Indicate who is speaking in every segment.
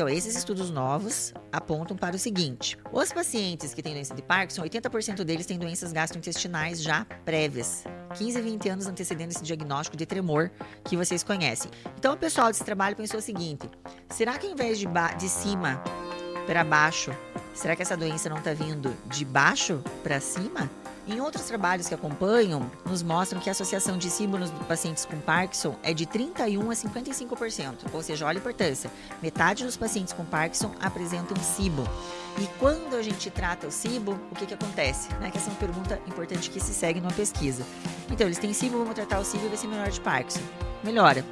Speaker 1: Então, esses estudos novos apontam para o seguinte: os pacientes que têm doença de Parkinson, 80% deles têm doenças gastrointestinais já prévias. 15 a 20 anos antecedendo esse diagnóstico de tremor que vocês conhecem. Então, o pessoal desse trabalho pensou o seguinte: será que ao invés de, de cima para baixo, será que essa doença não está vindo de baixo para cima? Em outros trabalhos que acompanham, nos mostram que a associação de símbolos de pacientes com Parkinson é de 31 a 55%, ou seja, olha a importância. Metade dos pacientes com Parkinson apresentam SIBO. E quando a gente trata o SIBO, o que, que acontece? Né? Que essa é uma pergunta importante que se segue numa pesquisa. Então, eles têm SIBO, vamos tratar o SIBO e ver se melhora de Parkinson. Melhora,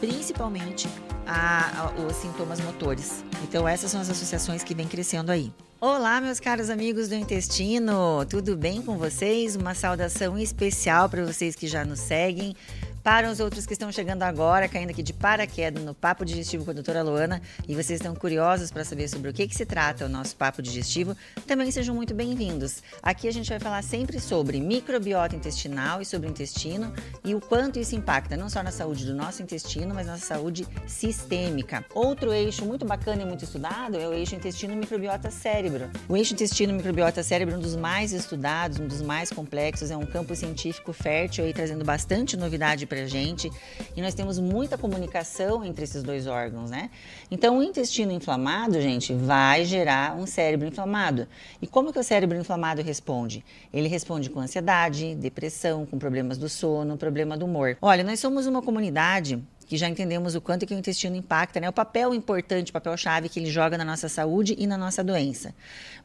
Speaker 1: principalmente a, a, os sintomas motores. Então, essas são as associações que vêm crescendo aí. Olá, meus caros amigos do intestino, tudo bem com vocês? Uma saudação especial para vocês que já nos seguem. Para os outros que estão chegando agora, caindo aqui de paraquedas no Papo Digestivo com a doutora Luana, e vocês estão curiosos para saber sobre o que, que se trata o nosso Papo Digestivo, também sejam muito bem-vindos. Aqui a gente vai falar sempre sobre microbiota intestinal e sobre o intestino e o quanto isso impacta não só na saúde do nosso intestino, mas na saúde sistêmica. Outro eixo muito bacana e muito estudado é o eixo intestino-microbiota-cérebro. O eixo intestino-microbiota-cérebro é um dos mais estudados, um dos mais complexos, é um campo científico fértil aí trazendo bastante novidade para a gente e nós temos muita comunicação entre esses dois órgãos, né? Então, o intestino inflamado, gente, vai gerar um cérebro inflamado. E como que o cérebro inflamado responde? Ele responde com ansiedade, depressão, com problemas do sono, problema do humor. Olha, nós somos uma comunidade que já entendemos o quanto que o intestino impacta, né? O papel importante, o papel chave que ele joga na nossa saúde e na nossa doença.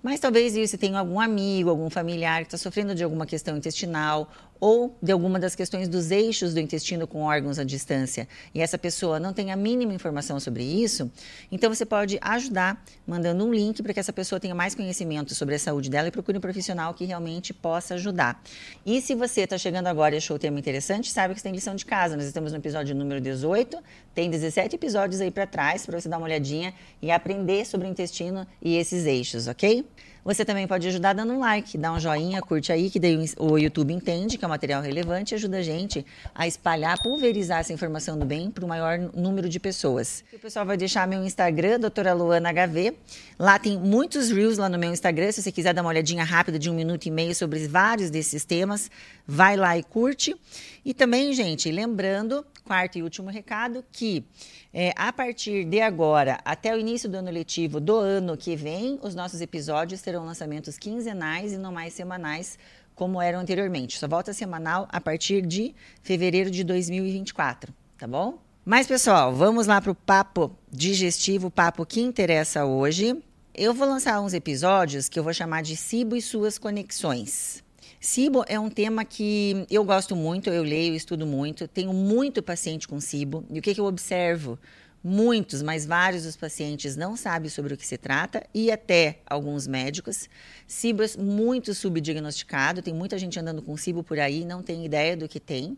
Speaker 1: Mas talvez você tenha algum amigo, algum familiar que está sofrendo de alguma questão intestinal ou de alguma das questões dos eixos do intestino com órgãos à distância e essa pessoa não tem a mínima informação sobre isso, então você pode ajudar mandando um link para que essa pessoa tenha mais conhecimento sobre a saúde dela e procure um profissional que realmente possa ajudar. E se você está chegando agora e achou o tema interessante, sabe que você tem lição de casa. Nós estamos no episódio número 18, tem 17 episódios aí para trás para você dar uma olhadinha e aprender sobre o intestino e esses eixos, ok? Você também pode ajudar dando um like, dá um joinha, curte aí, que daí o YouTube entende que é um material relevante e ajuda a gente a espalhar, pulverizar essa informação do bem para o maior número de pessoas. O pessoal vai deixar meu Instagram, doutora Luana HV. Lá tem muitos reels lá no meu Instagram. Se você quiser dar uma olhadinha rápida de um minuto e meio sobre vários desses temas, vai lá e curte. E também, gente, lembrando, quarto e último recado, que é, a partir de agora, até o início do ano letivo do ano que vem, os nossos episódios terão lançamentos quinzenais e não mais semanais, como eram anteriormente. Só volta semanal a partir de fevereiro de 2024, tá bom? Mas, pessoal, vamos lá para o papo digestivo, o papo que interessa hoje. Eu vou lançar uns episódios que eu vou chamar de Cibo e suas conexões. SIBO é um tema que eu gosto muito, eu leio, estudo muito, tenho muito paciente com SIBO. E o que, que eu observo? Muitos, mas vários dos pacientes não sabem sobre o que se trata e até alguns médicos. SIBO é muito subdiagnosticado, tem muita gente andando com SIBO por aí, não tem ideia do que tem.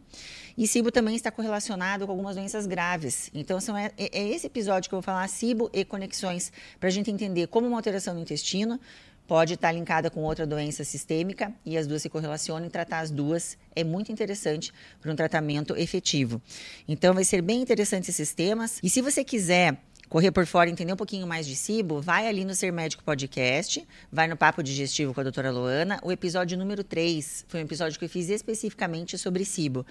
Speaker 1: E SIBO também está correlacionado com algumas doenças graves. Então, são, é, é esse episódio que eu vou falar, SIBO e conexões, para a gente entender como uma alteração no intestino pode estar linkada com outra doença sistêmica e as duas se correlacionam e tratar as duas é muito interessante para um tratamento efetivo. Então vai ser bem interessante esses temas. E se você quiser correr por fora entender um pouquinho mais de SIBO, vai ali no Ser Médico Podcast, vai no Papo Digestivo com a doutora Luana. O episódio número 3 foi um episódio que eu fiz especificamente sobre SIBO.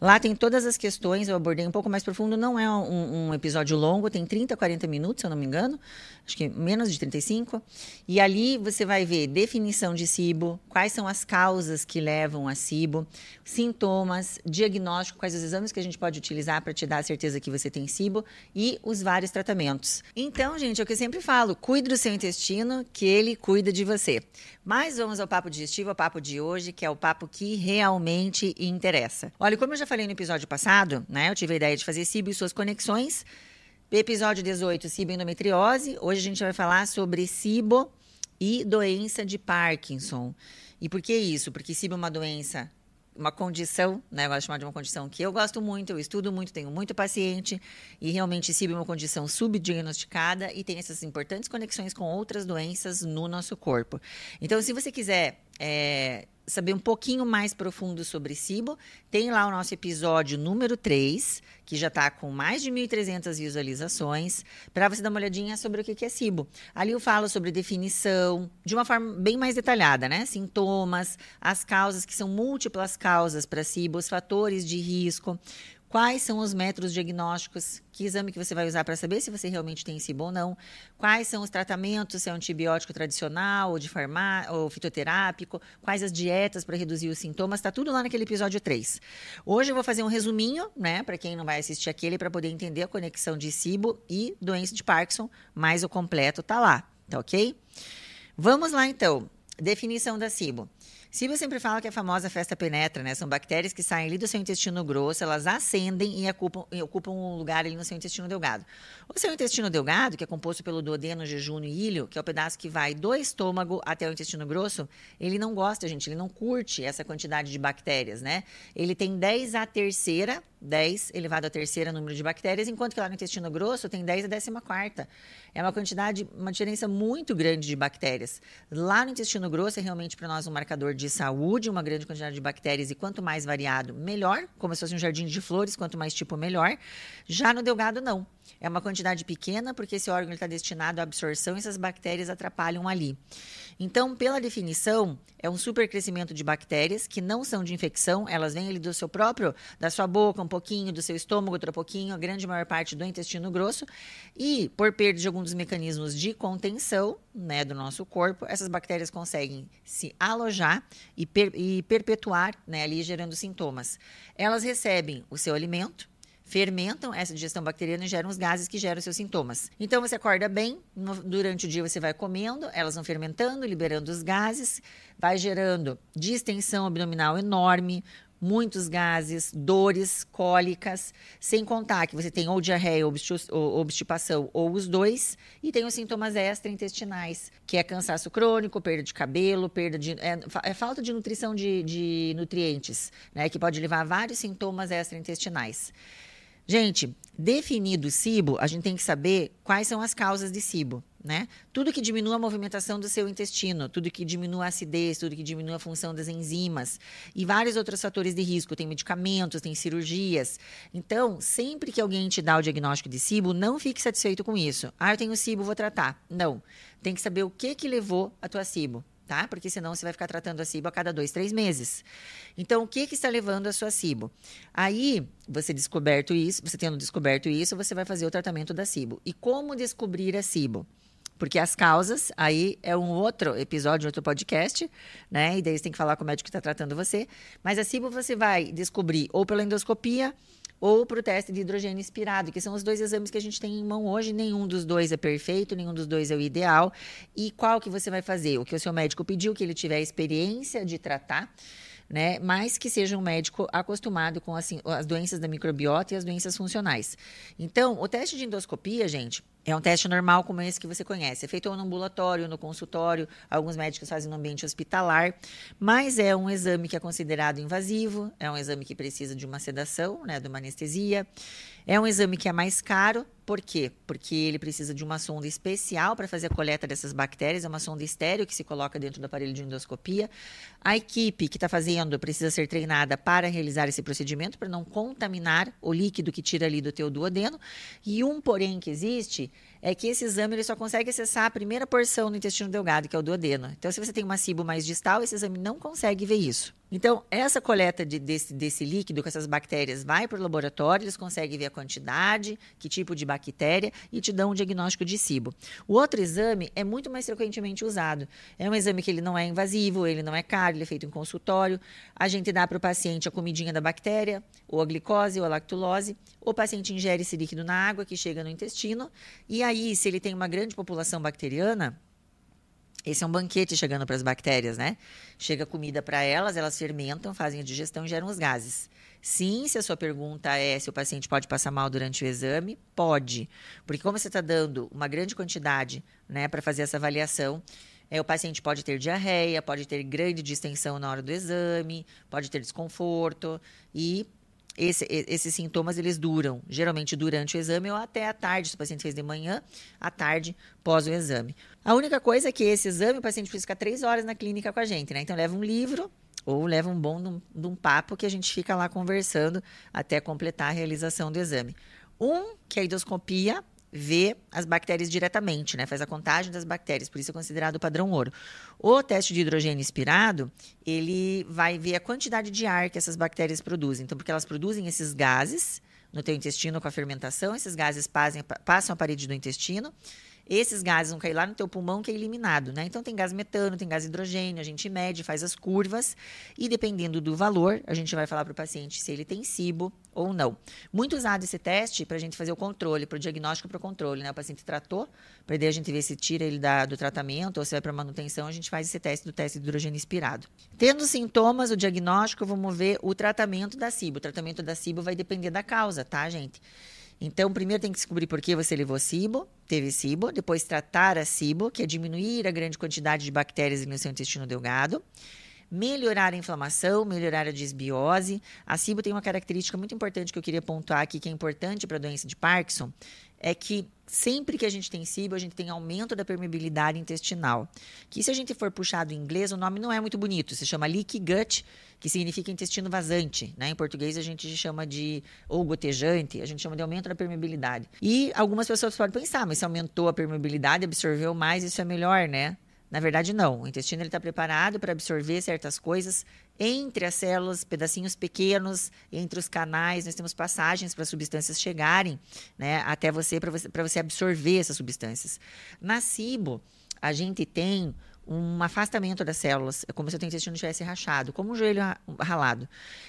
Speaker 1: Lá tem todas as questões, eu abordei um pouco mais profundo. Não é um, um episódio longo, tem 30, 40 minutos, se eu não me engano. Acho que menos de 35. E ali você vai ver definição de SIBO, quais são as causas que levam a SIBO, sintomas, diagnóstico, quais os exames que a gente pode utilizar para te dar a certeza que você tem SIBO e os vários tratamentos então, gente, é o que eu sempre falo: cuide do seu intestino, que ele cuida de você. Mas vamos ao papo digestivo, ao papo de hoje, que é o papo que realmente interessa. Olha, como eu já falei no episódio passado, né? Eu tive a ideia de fazer SIBO e suas conexões. Episódio 18, SIBO e endometriose. Hoje a gente vai falar sobre SIBO e doença de Parkinson. E por que isso? Porque SIBO é uma doença uma condição, né? Eu gosto de chamar de uma condição que eu gosto muito, eu estudo muito, tenho muito paciente e realmente SIB é uma condição subdiagnosticada e tem essas importantes conexões com outras doenças no nosso corpo. Então, se você quiser é, saber um pouquinho mais profundo sobre SIBO, tem lá o nosso episódio número 3, que já está com mais de 1.300 visualizações, para você dar uma olhadinha sobre o que é SIBO. Ali eu falo sobre definição, de uma forma bem mais detalhada, né? Sintomas, as causas, que são múltiplas causas para SIBO, os fatores de risco, Quais são os métodos diagnósticos? Que exame que você vai usar para saber se você realmente tem SIBO ou não? Quais são os tratamentos, se é um antibiótico tradicional ou de farmá ou fitoterápico? Quais as dietas para reduzir os sintomas? Está tudo lá naquele episódio 3. Hoje eu vou fazer um resuminho, né, para quem não vai assistir aquele, para poder entender a conexão de SIBO e doença de Parkinson, mas o completo tá lá, tá ok? Vamos lá então. Definição da SIBO. Silvia sempre fala que a famosa festa penetra, né? São bactérias que saem ali do seu intestino grosso, elas ascendem e ocupam, e ocupam um lugar ali no seu intestino delgado. O seu intestino delgado, que é composto pelo duodeno, jejunho e ilho, que é o pedaço que vai do estômago até o intestino grosso, ele não gosta, gente, ele não curte essa quantidade de bactérias, né? Ele tem 10 a terceira 10 elevado à terceira número de bactérias, enquanto que lá no intestino grosso tem 10 a décima quarta. É uma quantidade, uma diferença muito grande de bactérias. Lá no intestino grosso é realmente para nós um marcador de saúde, uma grande quantidade de bactérias, e quanto mais variado, melhor, como se fosse um jardim de flores, quanto mais tipo, melhor. Já no delgado, não. É uma quantidade pequena, porque esse órgão está destinado à absorção e essas bactérias atrapalham ali. Então, pela definição, é um supercrescimento de bactérias que não são de infecção, elas vêm ali do seu próprio, da sua boca, um pouquinho, do seu estômago, outro pouquinho, a grande maior parte do intestino grosso. E, por perda de algum dos mecanismos de contenção né, do nosso corpo, essas bactérias conseguem se alojar e, per e perpetuar né, ali, gerando sintomas. Elas recebem o seu alimento, fermentam essa digestão bacteriana e geram os gases que geram seus sintomas. Então você acorda bem, no, durante o dia você vai comendo, elas vão fermentando, liberando os gases, vai gerando distensão abdominal enorme, muitos gases, dores cólicas, sem contar que você tem ou diarreia ou obstipação ou os dois, e tem os sintomas extraintestinais, que é cansaço crônico, perda de cabelo, perda de. É, é falta de nutrição de, de nutrientes, né? Que pode levar a vários sintomas extraintestinais. Gente, definido o SIBO, a gente tem que saber quais são as causas de SIBO. Né? Tudo que diminua a movimentação do seu intestino, tudo que diminua a acidez, tudo que diminua a função das enzimas e vários outros fatores de risco. Tem medicamentos, tem cirurgias. Então, sempre que alguém te dá o diagnóstico de SIBO, não fique satisfeito com isso. Ah, eu tenho SIBO, vou tratar. Não. Tem que saber o que, que levou a tua SIBO tá? Porque senão você vai ficar tratando a SIBO a cada dois, três meses. Então, o que, que está levando a sua SIBO? Aí, você descoberto isso, você tendo descoberto isso, você vai fazer o tratamento da SIBO. E como descobrir a SIBO? Porque as causas, aí é um outro episódio, outro podcast, né? E daí você tem que falar com o médico que está tratando você. Mas a SIBO você vai descobrir ou pela endoscopia, ou para o teste de hidrogênio inspirado, que são os dois exames que a gente tem em mão hoje. Nenhum dos dois é perfeito, nenhum dos dois é o ideal. E qual que você vai fazer? O que o seu médico pediu, que ele tiver experiência de tratar né? Mas que seja um médico acostumado com assim, as doenças da microbiota e as doenças funcionais. Então, o teste de endoscopia, gente, é um teste normal como esse que você conhece. É feito no ambulatório, no consultório, alguns médicos fazem no ambiente hospitalar, mas é um exame que é considerado invasivo, é um exame que precisa de uma sedação, né, de uma anestesia. É um exame que é mais caro, por quê? Porque ele precisa de uma sonda especial para fazer a coleta dessas bactérias, é uma sonda estéreo que se coloca dentro do aparelho de endoscopia. A equipe que está fazendo precisa ser treinada para realizar esse procedimento, para não contaminar o líquido que tira ali do teu duodeno. E um porém que existe é que esse exame ele só consegue acessar a primeira porção do intestino delgado, que é o duodeno. Então, se você tem uma cibo mais distal, esse exame não consegue ver isso. Então, essa coleta de, desse, desse líquido com essas bactérias vai para o laboratório, eles conseguem ver a quantidade, que tipo de bactéria e te dão um diagnóstico de SIBO. O outro exame é muito mais frequentemente usado. É um exame que ele não é invasivo, ele não é caro, ele é feito em consultório. A gente dá para o paciente a comidinha da bactéria, ou a glicose, ou a lactulose. O paciente ingere esse líquido na água que chega no intestino. E aí, se ele tem uma grande população bacteriana, esse é um banquete chegando para as bactérias, né? Chega comida para elas, elas fermentam, fazem a digestão e geram os gases. Sim, se a sua pergunta é se o paciente pode passar mal durante o exame, pode. Porque como você está dando uma grande quantidade né, para fazer essa avaliação, é, o paciente pode ter diarreia, pode ter grande distensão na hora do exame, pode ter desconforto e esse, esses sintomas eles duram, geralmente durante o exame ou até à tarde, se o paciente fez de manhã, à tarde, pós o exame. A única coisa é que esse exame o paciente precisa ficar três horas na clínica com a gente, né? Então leva um livro ou leva um bom de um, de um papo que a gente fica lá conversando até completar a realização do exame. Um, que é a endoscopia, vê as bactérias diretamente, né? Faz a contagem das bactérias, por isso é considerado o padrão ouro. O teste de hidrogênio inspirado, ele vai ver a quantidade de ar que essas bactérias produzem. Então, porque elas produzem esses gases no teu intestino com a fermentação, esses gases passam, passam a parede do intestino esses gases vão cair lá no teu pulmão que é eliminado, né? Então tem gás metano, tem gás hidrogênio, a gente mede, faz as curvas e dependendo do valor, a gente vai falar para o paciente se ele tem SIBO ou não. Muito usado esse teste para a gente fazer o controle, para o diagnóstico para o controle, né? O paciente tratou, para daí a gente ver se tira ele da, do tratamento ou se vai para manutenção, a gente faz esse teste do teste de hidrogênio inspirado. Tendo sintomas, o diagnóstico, vamos ver o tratamento da SIBO. O tratamento da SIBO vai depender da causa, tá, gente? Então, primeiro tem que descobrir por que você levou SIBO, teve SIBO, depois tratar a SIBO, que é diminuir a grande quantidade de bactérias no seu intestino delgado, melhorar a inflamação, melhorar a desbiose. A SIBO tem uma característica muito importante que eu queria pontuar aqui, que é importante para a doença de Parkinson, é que sempre que a gente tem SIBO, a gente tem aumento da permeabilidade intestinal. Que se a gente for puxar do inglês, o nome não é muito bonito, se chama leaky gut, que significa intestino vazante. Né? Em português a gente chama de, ou gotejante, a gente chama de aumento da permeabilidade. E algumas pessoas podem pensar, mas se aumentou a permeabilidade, absorveu mais, isso é melhor, né? Na verdade, não. O intestino está preparado para absorver certas coisas entre as células, pedacinhos pequenos, entre os canais. Nós temos passagens para as substâncias chegarem né, até você para você, você absorver essas substâncias. Na SIBO, a gente tem um afastamento das células, é como se o intestino tivesse rachado, como um joelho ralado.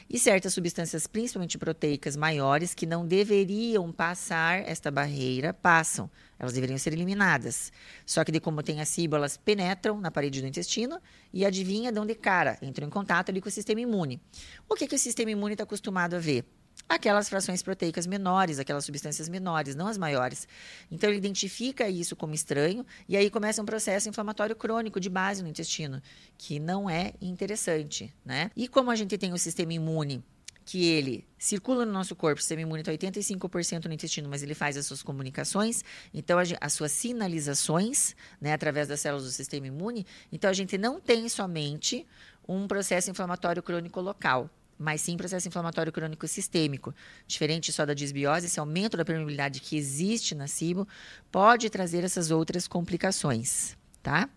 Speaker 1: E certas substâncias, principalmente proteicas maiores, que não deveriam passar esta barreira, passam. Elas deveriam ser eliminadas. Só que, de como tem a cibo, elas penetram na parede do intestino e adivinha de onde cara, entram em contato ali com o sistema imune. O que, que o sistema imune está acostumado a ver? Aquelas frações proteicas menores, aquelas substâncias menores, não as maiores. Então ele identifica isso como estranho e aí começa um processo inflamatório crônico de base no intestino, que não é interessante, né? E como a gente tem o sistema imune que ele circula no nosso corpo, o sistema imune está 85% no intestino, mas ele faz as suas comunicações, então as suas sinalizações, né, através das células do sistema imune. Então a gente não tem somente um processo inflamatório crônico local, mas sim processo inflamatório crônico sistêmico. Diferente só da disbiose, esse aumento da permeabilidade que existe na SIBO pode trazer essas outras complicações, tá?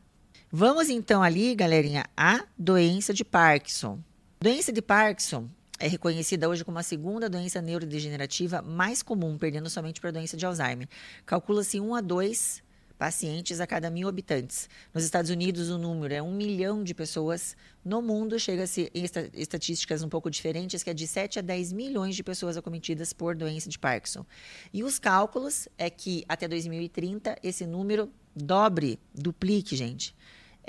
Speaker 1: Vamos então ali, galerinha, a doença de Parkinson. Doença de Parkinson é reconhecida hoje como a segunda doença neurodegenerativa mais comum, perdendo somente para a doença de Alzheimer. Calcula-se 1 a 2 pacientes a cada mil habitantes. Nos Estados Unidos, o número é um milhão de pessoas. No mundo, chega-se estatísticas um pouco diferentes, que é de 7 a 10 milhões de pessoas acometidas por doença de Parkinson. E os cálculos é que até 2030 esse número dobre, duplique, gente.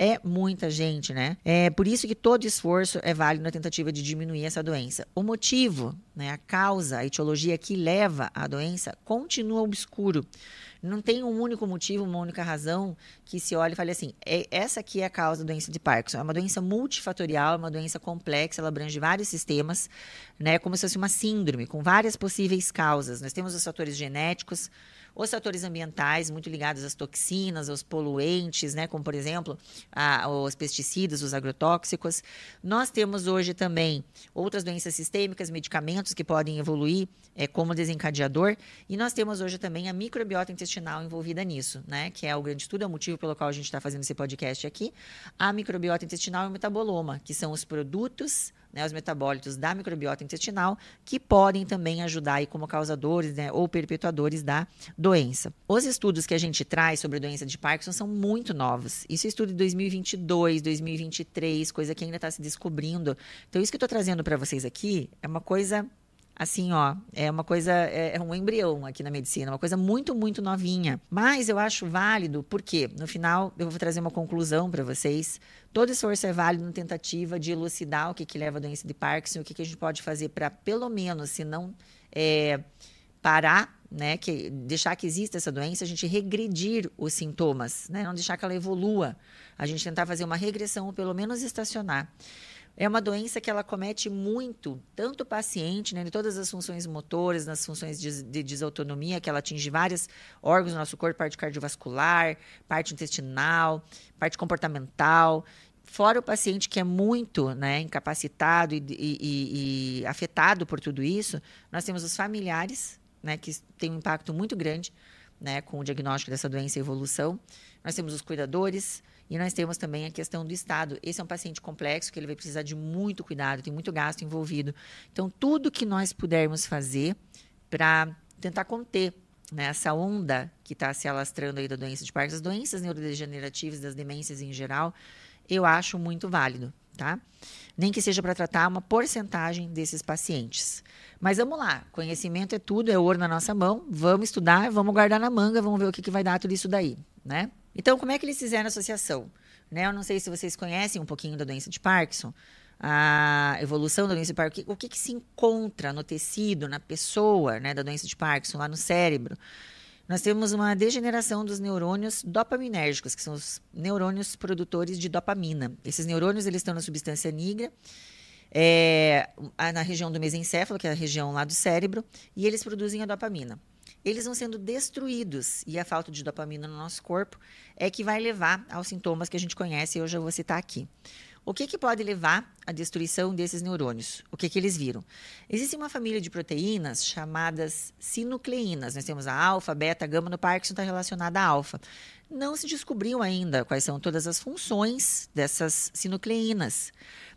Speaker 1: É muita gente, né? É por isso que todo esforço é válido na tentativa de diminuir essa doença. O motivo, né, a causa, a etiologia que leva à doença continua obscuro. Não tem um único motivo, uma única razão que se olhe e fale assim: é, essa aqui é a causa da doença de Parkinson. É uma doença multifatorial, é uma doença complexa, ela abrange vários sistemas, né, como se fosse uma síndrome, com várias possíveis causas. Nós temos os fatores genéticos, os fatores ambientais, muito ligados às toxinas, aos poluentes, né, como por exemplo a, os pesticidas, os agrotóxicos. Nós temos hoje também outras doenças sistêmicas, medicamentos que podem evoluir é, como desencadeador, e nós temos hoje também a microbiota intestinal envolvida nisso, né, que é o grande estudo, é o motivo pelo qual a gente está fazendo esse podcast aqui. A microbiota intestinal e o metaboloma, que são os produtos né, os metabólitos da microbiota intestinal, que podem também ajudar aí como causadores né, ou perpetuadores da doença. Os estudos que a gente traz sobre a doença de Parkinson são muito novos. Isso é estudo de 2022, 2023, coisa que ainda está se descobrindo. Então, isso que eu estou trazendo para vocês aqui é uma coisa assim, ó, é uma coisa, é, é, um embrião aqui na medicina, uma coisa muito, muito novinha. Mas eu acho válido, porque no final eu vou trazer uma conclusão para vocês. Todo esforço é válido na tentativa de elucidar o que, que leva à doença de Parkinson, o que, que a gente pode fazer para, pelo menos, se não é, parar, né, que deixar que exista essa doença, a gente regredir os sintomas, né, não deixar que ela evolua, a gente tentar fazer uma regressão ou pelo menos estacionar. É uma doença que ela comete muito, tanto o paciente, né, em todas as funções motoras, nas funções de, de desautonomia, que ela atinge vários órgãos do nosso corpo, parte cardiovascular, parte intestinal, parte comportamental. Fora o paciente que é muito né, incapacitado e, e, e, afetado por tudo isso, nós temos os familiares, né, que têm um impacto muito grande né, com o diagnóstico dessa doença e evolução. Nós temos os cuidadores e nós temos também a questão do Estado. Esse é um paciente complexo que ele vai precisar de muito cuidado, tem muito gasto envolvido. Então, tudo que nós pudermos fazer para tentar conter né, essa onda que está se alastrando aí da doença de Parkinson, as doenças neurodegenerativas, das demências em geral, eu acho muito válido, tá? Nem que seja para tratar uma porcentagem desses pacientes. Mas vamos lá, conhecimento é tudo, é ouro na nossa mão, vamos estudar, vamos guardar na manga, vamos ver o que, que vai dar tudo isso daí, né? Então, como é que eles fizeram a associação? Né? Eu não sei se vocês conhecem um pouquinho da doença de Parkinson, a evolução da doença de Parkinson, o que, que se encontra no tecido, na pessoa, né, da doença de Parkinson, lá no cérebro nós temos uma degeneração dos neurônios dopaminérgicos, que são os neurônios produtores de dopamina. Esses neurônios eles estão na substância nigra, é, na região do mesencéfalo, que é a região lá do cérebro, e eles produzem a dopamina. Eles vão sendo destruídos e a falta de dopamina no nosso corpo é que vai levar aos sintomas que a gente conhece e eu já vou citar aqui. O que, que pode levar à destruição desses neurônios? O que, que eles viram? Existe uma família de proteínas chamadas sinucleínas. Nós temos a alfa, beta, gama no Parkinson está relacionada à alfa. Não se descobriu ainda quais são todas as funções dessas sinucleínas.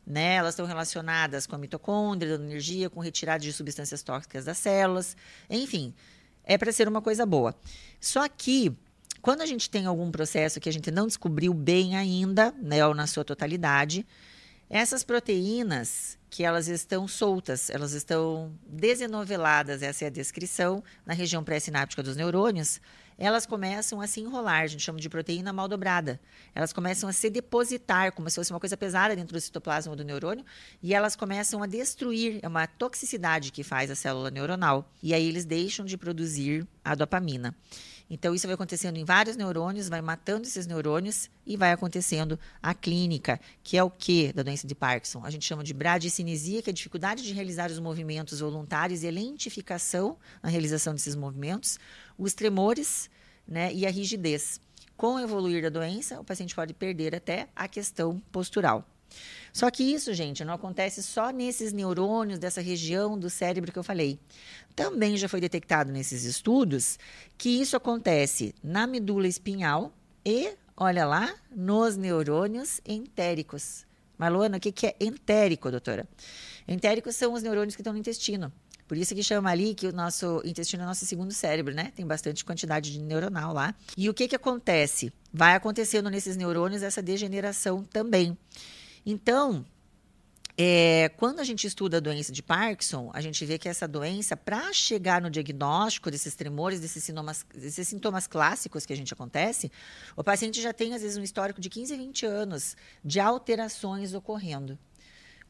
Speaker 1: Né? Elas estão relacionadas com a mitocôndria, dando energia, com retirada de substâncias tóxicas das células. Enfim, é para ser uma coisa boa. Só que quando a gente tem algum processo que a gente não descobriu bem ainda, né, ou na sua totalidade, essas proteínas que elas estão soltas, elas estão desenoveladas, essa é a descrição, na região pré-sináptica dos neurônios, elas começam a se enrolar, a gente chama de proteína mal dobrada. Elas começam a se depositar, como se fosse uma coisa pesada dentro do citoplasma do neurônio, e elas começam a destruir, é uma toxicidade que faz a célula neuronal. E aí eles deixam de produzir a dopamina. Então, isso vai acontecendo em vários neurônios, vai matando esses neurônios e vai acontecendo a clínica, que é o que da doença de Parkinson? A gente chama de bradicinesia, que é a dificuldade de realizar os movimentos voluntários e a lentificação na realização desses movimentos, os tremores né, e a rigidez. Com o evoluir da doença, o paciente pode perder até a questão postural. Só que isso, gente, não acontece só nesses neurônios dessa região do cérebro que eu falei. Também já foi detectado nesses estudos que isso acontece na medula espinhal e, olha lá, nos neurônios entéricos. Marlona, o que é entérico, doutora? Entéricos são os neurônios que estão no intestino. Por isso que chama ali que o nosso intestino é o nosso segundo cérebro, né? Tem bastante quantidade de neuronal lá. E o que, que acontece? Vai acontecendo nesses neurônios essa degeneração também. Então, é, quando a gente estuda a doença de Parkinson, a gente vê que essa doença, para chegar no diagnóstico desses tremores, desses sintomas, desses sintomas clássicos que a gente acontece, o paciente já tem, às vezes, um histórico de 15, 20 anos de alterações ocorrendo.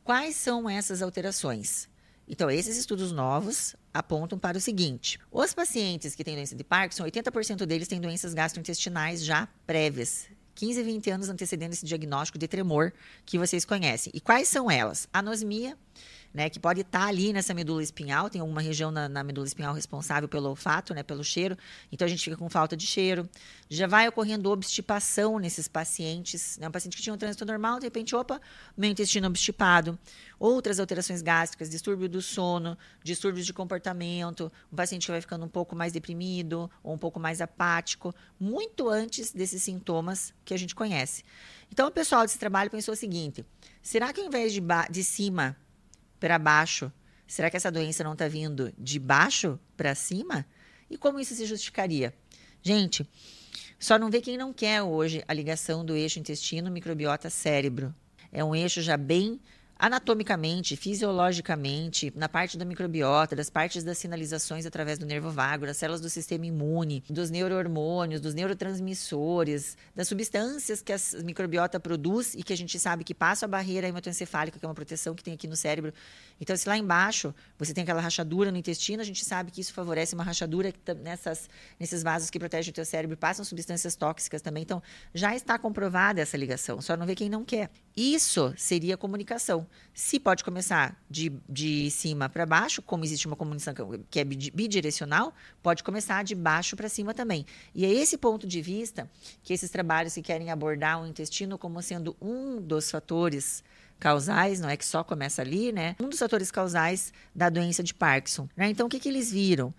Speaker 1: Quais são essas alterações? Então, esses estudos novos apontam para o seguinte: os pacientes que têm doença de Parkinson, 80% deles têm doenças gastrointestinais já prévias, 15, 20 anos antecedendo esse diagnóstico de tremor que vocês conhecem. E quais são elas? Anosmia, né, que pode estar tá ali nessa medula espinhal, tem alguma região na, na, medula espinhal responsável pelo olfato, né, pelo cheiro, então a gente fica com falta de cheiro. Já vai ocorrendo obstipação nesses pacientes, né, um paciente que tinha um trânsito normal, de repente, opa, meu intestino obstipado. Outras alterações gástricas, distúrbio do sono, distúrbios de comportamento, um paciente que vai ficando um pouco mais deprimido ou um pouco mais apático, muito antes desses sintomas que a gente conhece. Então, o pessoal desse trabalho pensou o seguinte: será que ao invés de, de cima para baixo. Será que essa doença não está vindo de baixo para cima? E como isso se justificaria? Gente, só não vê quem não quer hoje a ligação do eixo intestino-microbiota-cérebro. É um eixo já bem anatomicamente, fisiologicamente, na parte da microbiota, das partes das sinalizações através do nervo vago, das células do sistema imune, dos neurohormônios, dos neurotransmissores, das substâncias que a microbiota produz e que a gente sabe que passa a barreira hematoencefálica, que é uma proteção que tem aqui no cérebro. Então, se lá embaixo você tem aquela rachadura no intestino, a gente sabe que isso favorece uma rachadura nessas, nesses vasos que protegem o teu cérebro, passam substâncias tóxicas também. Então, já está comprovada essa ligação, só não vê quem não quer. Isso seria comunicação. Se pode começar de, de cima para baixo, como existe uma comunicação que é bidirecional, pode começar de baixo para cima também. E é esse ponto de vista que esses trabalhos que querem abordar o intestino como sendo um dos fatores causais, não é que só começa ali, né? Um dos fatores causais da doença de Parkinson. Né? Então, o que, que eles viram?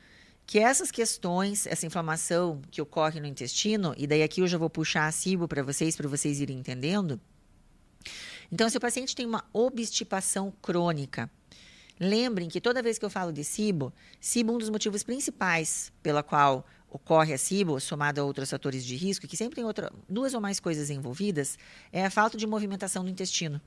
Speaker 1: que essas questões, essa inflamação que ocorre no intestino, e daí aqui eu já vou puxar a cibo para vocês, para vocês irem entendendo. Então, se o paciente tem uma obstipação crônica, lembrem que toda vez que eu falo de cibo, cibo um dos motivos principais pela qual ocorre a cibo, somado a outros fatores de risco, que sempre tem outra, duas ou mais coisas envolvidas, é a falta de movimentação do intestino.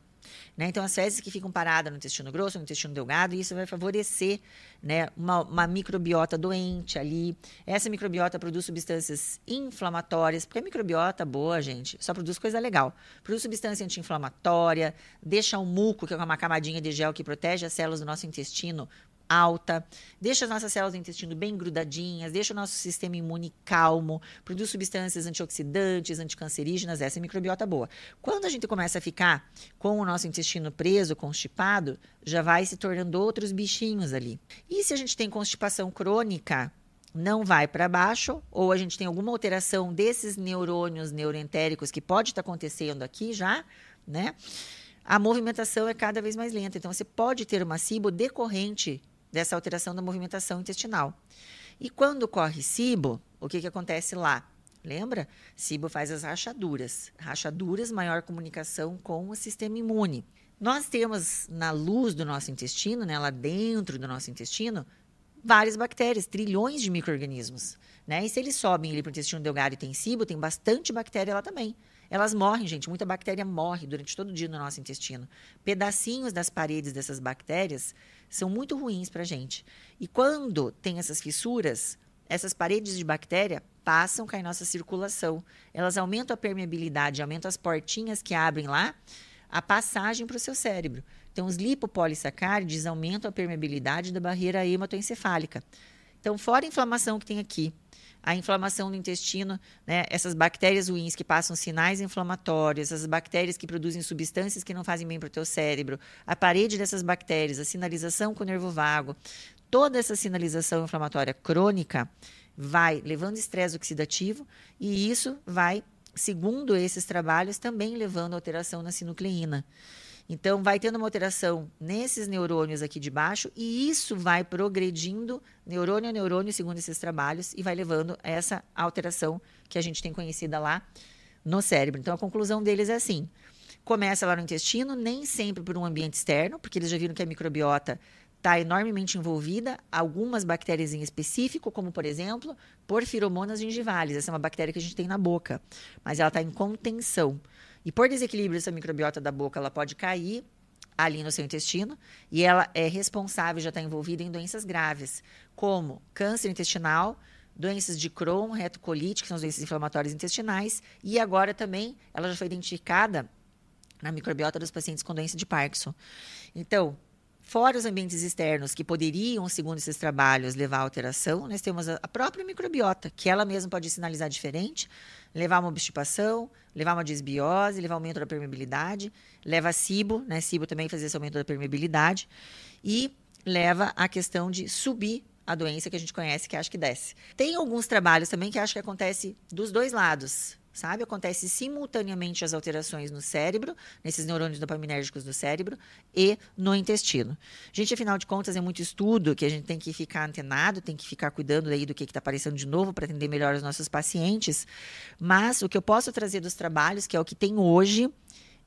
Speaker 1: Né? Então, as fezes que ficam paradas no intestino grosso, no intestino delgado, isso vai favorecer né, uma, uma, microbiota doente ali. Essa microbiota produz substâncias inflamatórias, porque a microbiota boa, gente, só produz coisa legal. Produz substância anti-inflamatória, deixa o muco, que é uma camadinha de gel que protege as células do nosso intestino, alta, deixa as nossas células do intestino bem grudadinhas, deixa o nosso sistema imune calmo, produz substâncias antioxidantes, anticancerígenas, essa é microbiota boa. Quando a gente começa a ficar com o nosso intestino preso, constipado, já vai se tornando outros bichinhos ali. E se a gente tem constipação crônica, não vai para baixo, ou a gente tem alguma alteração desses neurônios neuroentéricos que pode estar tá acontecendo aqui já, né? A movimentação é cada vez mais lenta. Então, você pode ter uma cibo decorrente dessa alteração da movimentação intestinal. E quando ocorre SIBO, o que, que acontece lá? Lembra? SIBO faz as rachaduras. Rachaduras, maior comunicação com o sistema imune. Nós temos na luz do nosso intestino, né, lá dentro do nosso intestino, várias bactérias, trilhões de micro-organismos. Né? E se eles sobem para o intestino delgado e tem SIBO, tem bastante bactéria lá também. Elas morrem, gente. Muita bactéria morre durante todo o dia no nosso intestino. Pedacinhos das paredes dessas bactérias são muito ruins para a gente. E quando tem essas fissuras, essas paredes de bactéria passam a cair nossa circulação. Elas aumentam a permeabilidade, aumentam as portinhas que abrem lá a passagem para o seu cérebro. Então, os lipopolissacárides aumentam a permeabilidade da barreira hematoencefálica. Então, fora a inflamação que tem aqui, a inflamação do intestino, né, essas bactérias ruins que passam sinais inflamatórios, essas bactérias que produzem substâncias que não fazem bem para o teu cérebro, a parede dessas bactérias, a sinalização com o nervo vago, toda essa sinalização inflamatória crônica vai levando estresse oxidativo e isso vai, segundo esses trabalhos, também levando alteração na sinucleína. Então, vai tendo uma alteração nesses neurônios aqui de baixo, e isso vai progredindo neurônio a neurônio, segundo esses trabalhos, e vai levando a essa alteração que a gente tem conhecida lá no cérebro. Então, a conclusão deles é assim: começa lá no intestino, nem sempre por um ambiente externo, porque eles já viram que a microbiota está enormemente envolvida, algumas bactérias em específico, como por exemplo, porfiromonas gingivales. Essa é uma bactéria que a gente tem na boca, mas ela está em contenção. E por desequilíbrio dessa microbiota da boca, ela pode cair ali no seu intestino e ela é responsável, já está envolvida em doenças graves, como câncer intestinal, doenças de Crohn, retocolite, que são as doenças inflamatórias intestinais, e agora também ela já foi identificada na microbiota dos pacientes com doença de Parkinson. Então, Fora os ambientes externos que poderiam, segundo esses trabalhos, levar à alteração, nós temos a própria microbiota, que ela mesma pode sinalizar diferente, levar uma obstipação, levar uma desbiose, levar aumento da permeabilidade, leva a SIBO, né? SIBO também faz esse aumento da permeabilidade, e leva a questão de subir a doença que a gente conhece, que acha que desce. Tem alguns trabalhos também que acho que acontece dos dois lados sabe? Acontece simultaneamente as alterações no cérebro, nesses neurônios dopaminérgicos do cérebro e no intestino. Gente, afinal de contas, é muito estudo que a gente tem que ficar antenado, tem que ficar cuidando aí do que está aparecendo de novo para atender melhor os nossos pacientes. Mas o que eu posso trazer dos trabalhos, que é o que tem hoje,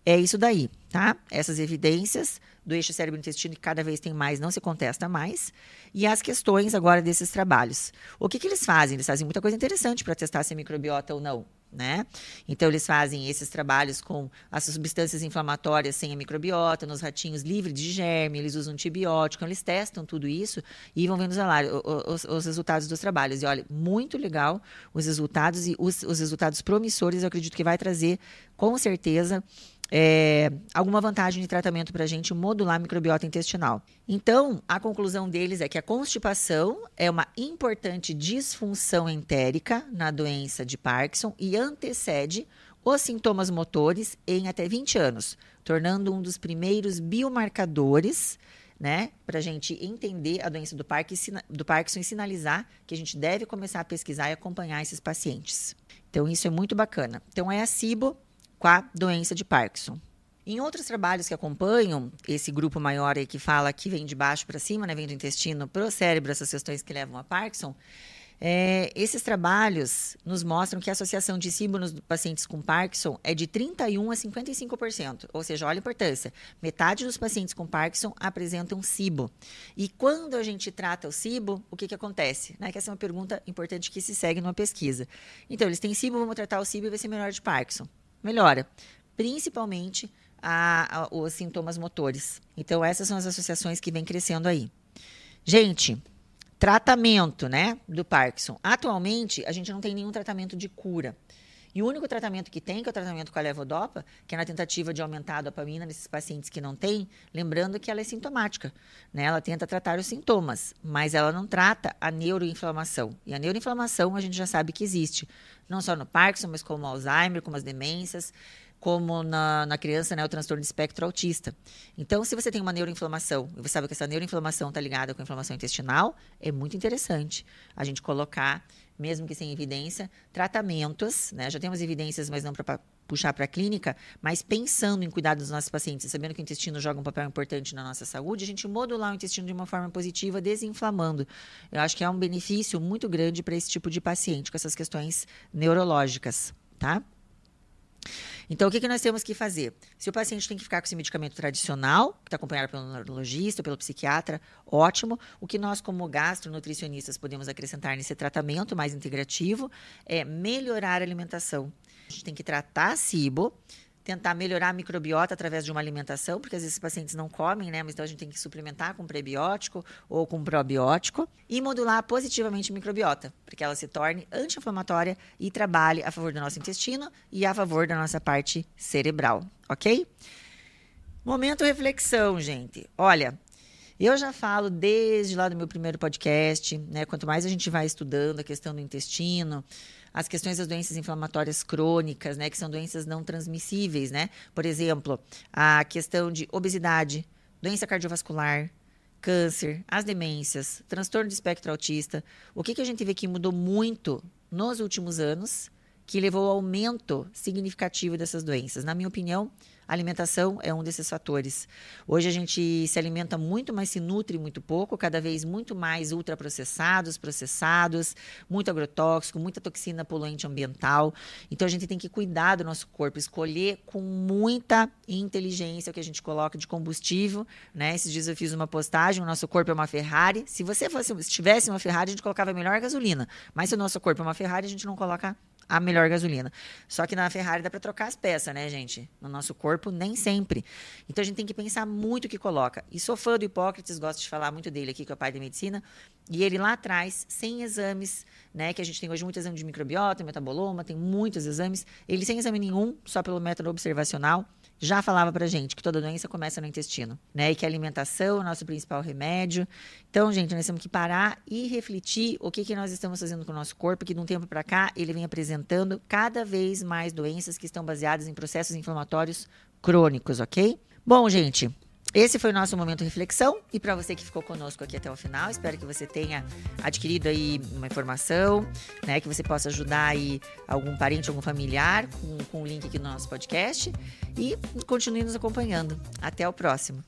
Speaker 1: é isso daí, tá? Essas evidências do eixo cérebro-intestino que cada vez tem mais, não se contesta mais, e as questões agora desses trabalhos. O que, que eles fazem? Eles fazem muita coisa interessante para testar se é microbiota ou não né? Então eles fazem esses trabalhos com as substâncias inflamatórias sem a microbiota, nos ratinhos livres de germe, eles usam antibiótico, eles testam tudo isso e vão vendo os, os, os resultados dos trabalhos. E olha, muito legal os resultados e os, os resultados promissores, eu acredito que vai trazer com certeza é, alguma vantagem de tratamento para a gente modular a microbiota intestinal. Então, a conclusão deles é que a constipação é uma importante disfunção entérica na doença de Parkinson e antecede os sintomas motores em até 20 anos, tornando um dos primeiros biomarcadores né, para a gente entender a doença do, Parkinson, do Parkinson e sinalizar que a gente deve começar a pesquisar e acompanhar esses pacientes. Então, isso é muito bacana. Então, é a SIBO com a doença de Parkinson. Em outros trabalhos que acompanham esse grupo maior aí que fala que vem de baixo para cima, né, vem do intestino para o cérebro, essas questões que levam a Parkinson, é, esses trabalhos nos mostram que a associação de SIBO nos pacientes com Parkinson é de 31% a 55%. Ou seja, olha a importância. Metade dos pacientes com Parkinson apresentam SIBO. E quando a gente trata o SIBO, o que, que acontece? Né? Que essa é uma pergunta importante que se segue numa pesquisa. Então, eles têm SIBO, vamos tratar o SIBO e vai ser melhor de Parkinson. Melhora. Principalmente a, a, os sintomas motores. Então, essas são as associações que vêm crescendo aí. Gente, tratamento, né, do Parkinson. Atualmente, a gente não tem nenhum tratamento de cura. E o único tratamento que tem, que é o tratamento com a levodopa, que é na tentativa de aumentar a dopamina nesses pacientes que não têm, lembrando que ela é sintomática, né? Ela tenta tratar os sintomas, mas ela não trata a neuroinflamação. E a neuroinflamação a gente já sabe que existe, não só no Parkinson, mas como Alzheimer, como as demências como na, na criança, né, o transtorno de espectro autista. Então, se você tem uma neuroinflamação, e você sabe que essa neuroinflamação está ligada com a inflamação intestinal, é muito interessante a gente colocar, mesmo que sem evidência, tratamentos, né? Já temos evidências, mas não para puxar para a clínica, mas pensando em cuidar dos nossos pacientes, sabendo que o intestino joga um papel importante na nossa saúde, a gente modular o intestino de uma forma positiva, desinflamando. Eu acho que é um benefício muito grande para esse tipo de paciente com essas questões neurológicas, tá? Então, o que, que nós temos que fazer? Se o paciente tem que ficar com esse medicamento tradicional, que está acompanhado pelo neurologista, pelo psiquiatra, ótimo. O que nós, como gastronutricionistas, podemos acrescentar nesse tratamento mais integrativo é melhorar a alimentação. A gente tem que tratar a SIBO, tentar melhorar a microbiota através de uma alimentação, porque às vezes os pacientes não comem, né? Mas então a gente tem que suplementar com prebiótico ou com probiótico e modular positivamente a microbiota, para que ela se torne anti-inflamatória e trabalhe a favor do nosso intestino e a favor da nossa parte cerebral, ok? Momento reflexão, gente. Olha, eu já falo desde lá do meu primeiro podcast, né? Quanto mais a gente vai estudando a questão do intestino, as questões das doenças inflamatórias crônicas, né, que são doenças não transmissíveis, né? Por exemplo, a questão de obesidade, doença cardiovascular, câncer, as demências, transtorno de espectro autista. O que, que a gente vê que mudou muito nos últimos anos, que levou ao aumento significativo dessas doenças? Na minha opinião, alimentação é um desses fatores. Hoje a gente se alimenta muito, mas se nutre muito pouco, cada vez muito mais ultraprocessados, processados, muito agrotóxico, muita toxina poluente ambiental. Então a gente tem que cuidar do nosso corpo, escolher com muita inteligência o que a gente coloca de combustível, né? Esses dias eu fiz uma postagem, o nosso corpo é uma Ferrari. Se você fosse, se tivesse uma Ferrari, a gente colocava melhor gasolina. Mas se o nosso corpo é uma Ferrari, a gente não coloca a melhor gasolina. Só que na Ferrari dá para trocar as peças, né, gente? No nosso corpo, nem sempre. Então a gente tem que pensar muito o que coloca. E sou fã do Hipócrates, gosto de falar muito dele aqui, que é o pai da medicina. E ele lá atrás, sem exames, né? Que a gente tem hoje muito exame de microbiota, metaboloma, tem muitos exames. Ele sem exame nenhum, só pelo método observacional já falava pra gente que toda doença começa no intestino, né? E que a alimentação é o nosso principal remédio. Então, gente, nós temos que parar e refletir o que, que nós estamos fazendo com o nosso corpo, que de um tempo para cá ele vem apresentando cada vez mais doenças que estão baseadas em processos inflamatórios crônicos, ok? Bom, gente, esse foi o nosso momento reflexão e para você que ficou conosco aqui até o final, espero que você tenha adquirido aí uma informação, né, que você possa ajudar aí algum parente, algum familiar com, com o link aqui no nosso podcast e continue nos acompanhando. Até o próximo.